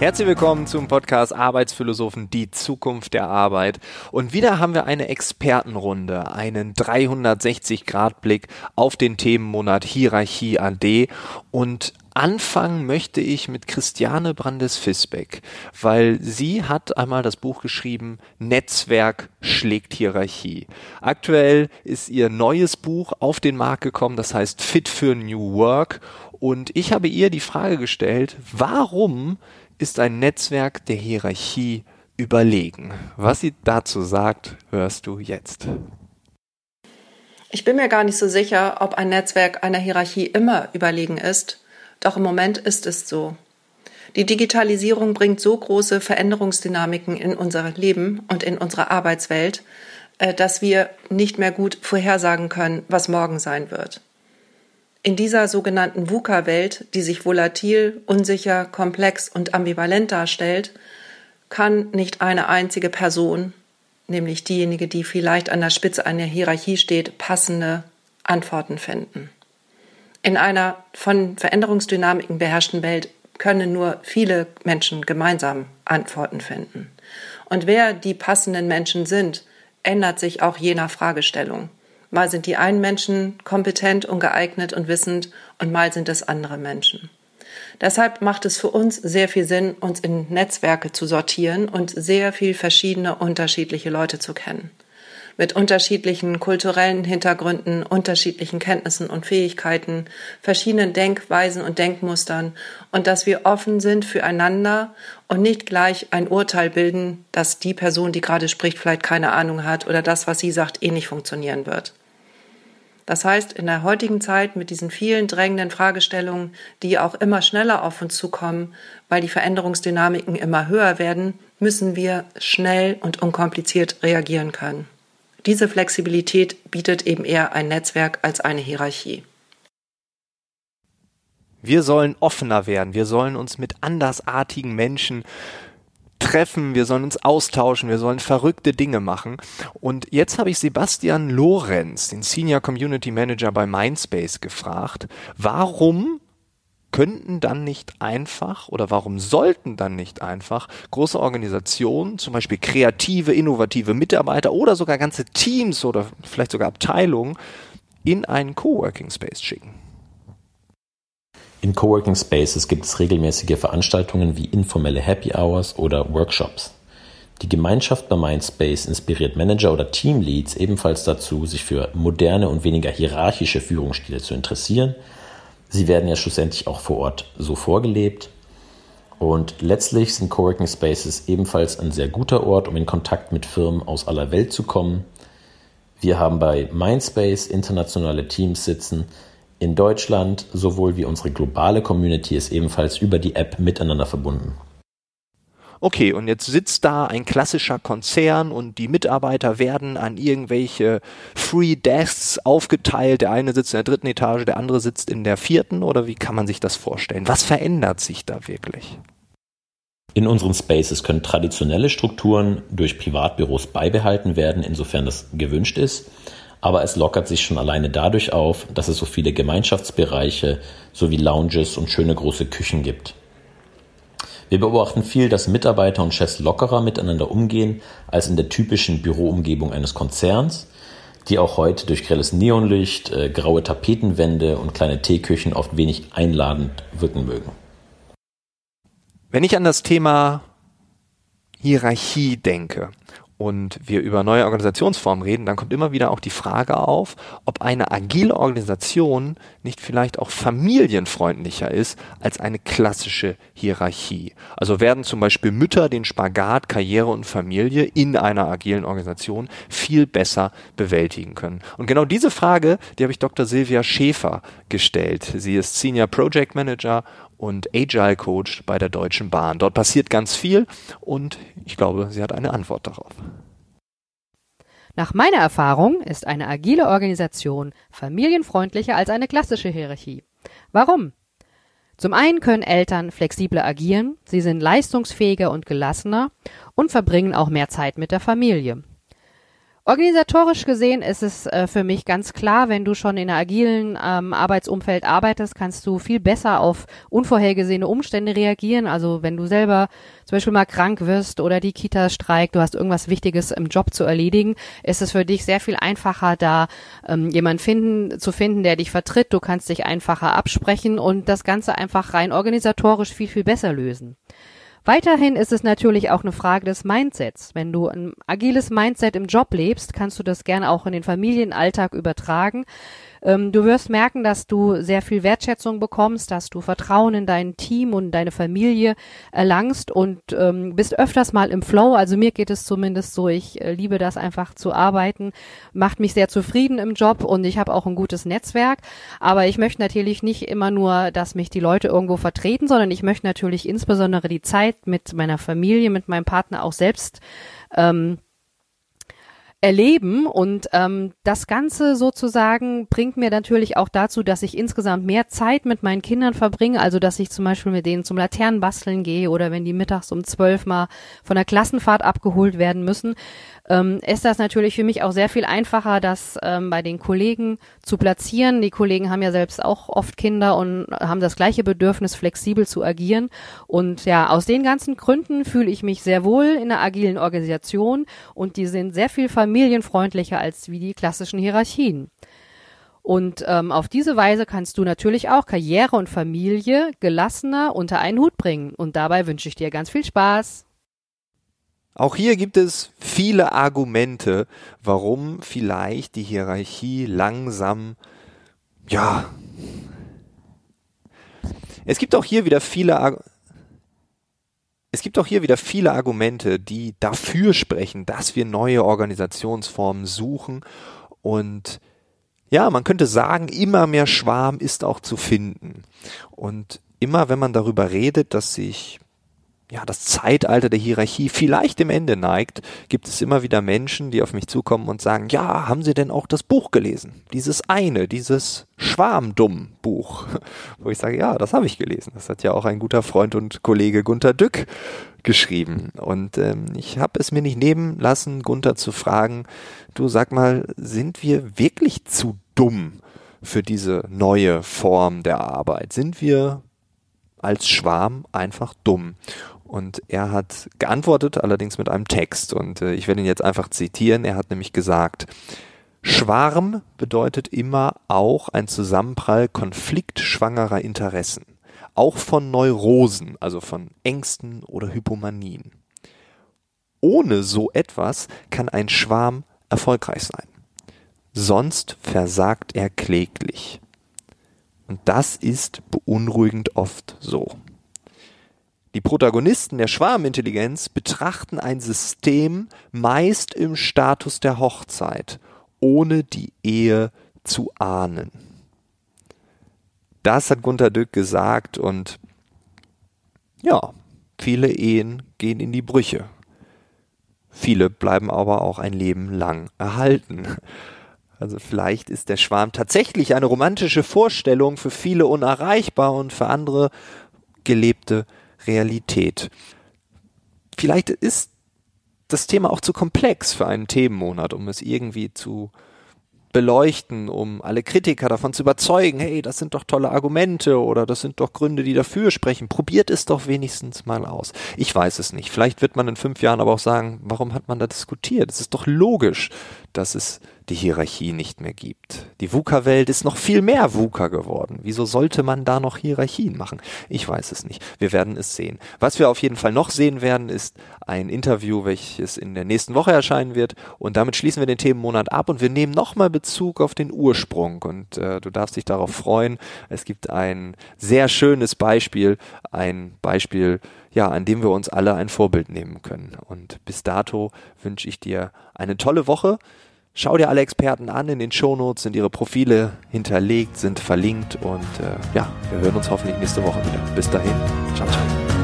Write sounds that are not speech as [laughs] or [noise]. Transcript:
Herzlich willkommen zum Podcast Arbeitsphilosophen, die Zukunft der Arbeit. Und wieder haben wir eine Expertenrunde, einen 360-Grad-Blick auf den Themenmonat Hierarchie AD. Und anfangen möchte ich mit Christiane Brandes-Fisbeck, weil sie hat einmal das Buch geschrieben, Netzwerk schlägt Hierarchie. Aktuell ist ihr neues Buch auf den Markt gekommen, das heißt Fit für New Work. Und ich habe ihr die Frage gestellt, warum ist ein Netzwerk der Hierarchie überlegen. Was sie dazu sagt, hörst du jetzt. Ich bin mir gar nicht so sicher, ob ein Netzwerk einer Hierarchie immer überlegen ist, doch im Moment ist es so. Die Digitalisierung bringt so große Veränderungsdynamiken in unser Leben und in unsere Arbeitswelt, äh, dass wir nicht mehr gut vorhersagen können, was morgen sein wird. In dieser sogenannten VUCA-Welt, die sich volatil, unsicher, komplex und ambivalent darstellt, kann nicht eine einzige Person, nämlich diejenige, die vielleicht an der Spitze einer Hierarchie steht, passende Antworten finden. In einer von Veränderungsdynamiken beherrschten Welt können nur viele Menschen gemeinsam Antworten finden. Und wer die passenden Menschen sind, ändert sich auch je nach Fragestellung. Mal sind die einen Menschen kompetent und geeignet und wissend und mal sind es andere Menschen. Deshalb macht es für uns sehr viel Sinn, uns in Netzwerke zu sortieren und sehr viel verschiedene unterschiedliche Leute zu kennen. Mit unterschiedlichen kulturellen Hintergründen, unterschiedlichen Kenntnissen und Fähigkeiten, verschiedenen Denkweisen und Denkmustern und dass wir offen sind füreinander und nicht gleich ein Urteil bilden, dass die Person, die gerade spricht, vielleicht keine Ahnung hat oder das, was sie sagt, eh nicht funktionieren wird. Das heißt, in der heutigen Zeit mit diesen vielen drängenden Fragestellungen, die auch immer schneller auf uns zukommen, weil die Veränderungsdynamiken immer höher werden, müssen wir schnell und unkompliziert reagieren können. Diese Flexibilität bietet eben eher ein Netzwerk als eine Hierarchie. Wir sollen offener werden, wir sollen uns mit andersartigen Menschen treffen, wir sollen uns austauschen, wir sollen verrückte Dinge machen. Und jetzt habe ich Sebastian Lorenz, den Senior Community Manager bei Mindspace, gefragt, warum könnten dann nicht einfach oder warum sollten dann nicht einfach große Organisationen, zum Beispiel kreative, innovative Mitarbeiter oder sogar ganze Teams oder vielleicht sogar Abteilungen in einen Coworking Space schicken? In Coworking Spaces gibt es regelmäßige Veranstaltungen wie informelle Happy Hours oder Workshops. Die Gemeinschaft bei Mindspace inspiriert Manager oder Teamleads ebenfalls dazu, sich für moderne und weniger hierarchische Führungsstile zu interessieren. Sie werden ja schlussendlich auch vor Ort so vorgelebt. Und letztlich sind Coworking Spaces ebenfalls ein sehr guter Ort, um in Kontakt mit Firmen aus aller Welt zu kommen. Wir haben bei Mindspace internationale Teams sitzen, in Deutschland sowohl wie unsere globale Community ist ebenfalls über die App miteinander verbunden. Okay, und jetzt sitzt da ein klassischer Konzern und die Mitarbeiter werden an irgendwelche Free Desks aufgeteilt. Der eine sitzt in der dritten Etage, der andere sitzt in der vierten oder wie kann man sich das vorstellen? Was verändert sich da wirklich? In unseren Spaces können traditionelle Strukturen durch Privatbüros beibehalten werden, insofern das gewünscht ist aber es lockert sich schon alleine dadurch auf, dass es so viele Gemeinschaftsbereiche sowie Lounges und schöne große Küchen gibt. Wir beobachten viel, dass Mitarbeiter und Chefs lockerer miteinander umgehen als in der typischen Büroumgebung eines Konzerns, die auch heute durch grelles Neonlicht, äh, graue Tapetenwände und kleine Teeküchen oft wenig einladend wirken mögen. Wenn ich an das Thema Hierarchie denke und wir über neue Organisationsformen reden, dann kommt immer wieder auch die Frage auf, ob eine agile Organisation nicht vielleicht auch familienfreundlicher ist als eine klassische Hierarchie. Also werden zum Beispiel Mütter den Spagat Karriere und Familie in einer agilen Organisation viel besser bewältigen können. Und genau diese Frage, die habe ich Dr. Silvia Schäfer gestellt. Sie ist Senior Project Manager und Agile Coach bei der Deutschen Bahn. Dort passiert ganz viel und ich glaube, sie hat eine Antwort darauf. Nach meiner Erfahrung ist eine agile Organisation familienfreundlicher als eine klassische Hierarchie. Warum? Zum einen können Eltern flexibler agieren, sie sind leistungsfähiger und gelassener und verbringen auch mehr Zeit mit der Familie. Organisatorisch gesehen ist es äh, für mich ganz klar, wenn du schon in einem agilen ähm, Arbeitsumfeld arbeitest, kannst du viel besser auf unvorhergesehene Umstände reagieren. Also wenn du selber zum Beispiel mal krank wirst oder die Kita streikt, du hast irgendwas Wichtiges im Job zu erledigen, ist es für dich sehr viel einfacher, da ähm, jemand finden, zu finden, der dich vertritt. Du kannst dich einfacher absprechen und das Ganze einfach rein organisatorisch viel, viel besser lösen. Weiterhin ist es natürlich auch eine Frage des Mindsets. Wenn du ein agiles Mindset im Job lebst, kannst du das gerne auch in den Familienalltag übertragen. Ähm, du wirst merken, dass du sehr viel Wertschätzung bekommst, dass du Vertrauen in dein Team und deine Familie erlangst und ähm, bist öfters mal im Flow. Also mir geht es zumindest so. Ich äh, liebe das einfach zu arbeiten, macht mich sehr zufrieden im Job und ich habe auch ein gutes Netzwerk. Aber ich möchte natürlich nicht immer nur, dass mich die Leute irgendwo vertreten, sondern ich möchte natürlich insbesondere die Zeit mit meiner Familie, mit meinem Partner auch selbst ähm, erleben. Und ähm, das Ganze sozusagen bringt mir natürlich auch dazu, dass ich insgesamt mehr Zeit mit meinen Kindern verbringe. Also dass ich zum Beispiel mit denen zum Laternenbasteln gehe oder wenn die mittags um zwölf mal von der Klassenfahrt abgeholt werden müssen, ähm, ist das natürlich für mich auch sehr viel einfacher, das ähm, bei den Kollegen zu platzieren. Die Kollegen haben ja selbst auch oft Kinder und haben das gleiche Bedürfnis, flexibel zu agieren. Und ja, aus den ganzen Gründen fühle ich mich sehr wohl in einer agilen Organisation und die sind sehr viel familienfreundlicher als wie die klassischen Hierarchien. Und ähm, auf diese Weise kannst du natürlich auch Karriere und Familie gelassener unter einen Hut bringen. Und dabei wünsche ich dir ganz viel Spaß. Auch hier gibt es viele Argumente, warum vielleicht die Hierarchie langsam, ja, es gibt auch hier wieder viele es gibt auch hier wieder viele Argumente, die dafür sprechen, dass wir neue Organisationsformen suchen und ja, man könnte sagen, immer mehr Schwarm ist auch zu finden. Und immer wenn man darüber redet, dass sich ja, das Zeitalter der Hierarchie vielleicht dem Ende neigt, gibt es immer wieder Menschen, die auf mich zukommen und sagen, ja, haben Sie denn auch das Buch gelesen? Dieses eine, dieses Schwarmdumm-Buch. [laughs] Wo ich sage, ja, das habe ich gelesen. Das hat ja auch ein guter Freund und Kollege Gunther Dück geschrieben. Und ähm, ich habe es mir nicht nehmen lassen, Gunther zu fragen, du sag mal, sind wir wirklich zu dumm für diese neue Form der Arbeit? Sind wir als Schwarm einfach dumm. Und er hat geantwortet, allerdings mit einem Text. Und äh, ich werde ihn jetzt einfach zitieren. Er hat nämlich gesagt, Schwarm bedeutet immer auch ein Zusammenprall konfliktschwangerer Interessen. Auch von Neurosen, also von Ängsten oder Hypomanien. Ohne so etwas kann ein Schwarm erfolgreich sein. Sonst versagt er kläglich. Und das ist beunruhigend oft so. Die Protagonisten der Schwarmintelligenz betrachten ein System meist im Status der Hochzeit, ohne die Ehe zu ahnen. Das hat Gunter Dück gesagt und ja, viele Ehen gehen in die Brüche. Viele bleiben aber auch ein Leben lang erhalten. Also vielleicht ist der Schwarm tatsächlich eine romantische Vorstellung, für viele unerreichbar und für andere gelebte Realität. Vielleicht ist das Thema auch zu komplex für einen Themenmonat, um es irgendwie zu beleuchten, um alle Kritiker davon zu überzeugen, hey, das sind doch tolle Argumente oder das sind doch Gründe, die dafür sprechen. Probiert es doch wenigstens mal aus. Ich weiß es nicht. Vielleicht wird man in fünf Jahren aber auch sagen, warum hat man da diskutiert? Es ist doch logisch, dass es die Hierarchie nicht mehr gibt. Die VUCA-Welt ist noch viel mehr VUCA geworden. Wieso sollte man da noch Hierarchien machen? Ich weiß es nicht. Wir werden es sehen. Was wir auf jeden Fall noch sehen werden, ist ein Interview, welches in der nächsten Woche erscheinen wird. Und damit schließen wir den Themenmonat ab und wir nehmen nochmal Bezug auf den Ursprung. Und äh, du darfst dich darauf freuen. Es gibt ein sehr schönes Beispiel, ein Beispiel, ja, an dem wir uns alle ein Vorbild nehmen können. Und bis dato wünsche ich dir eine tolle Woche. Schau dir alle Experten an, in den Shownotes sind ihre Profile hinterlegt, sind verlinkt und äh, ja, wir hören uns hoffentlich nächste Woche wieder. Bis dahin, ciao, ciao.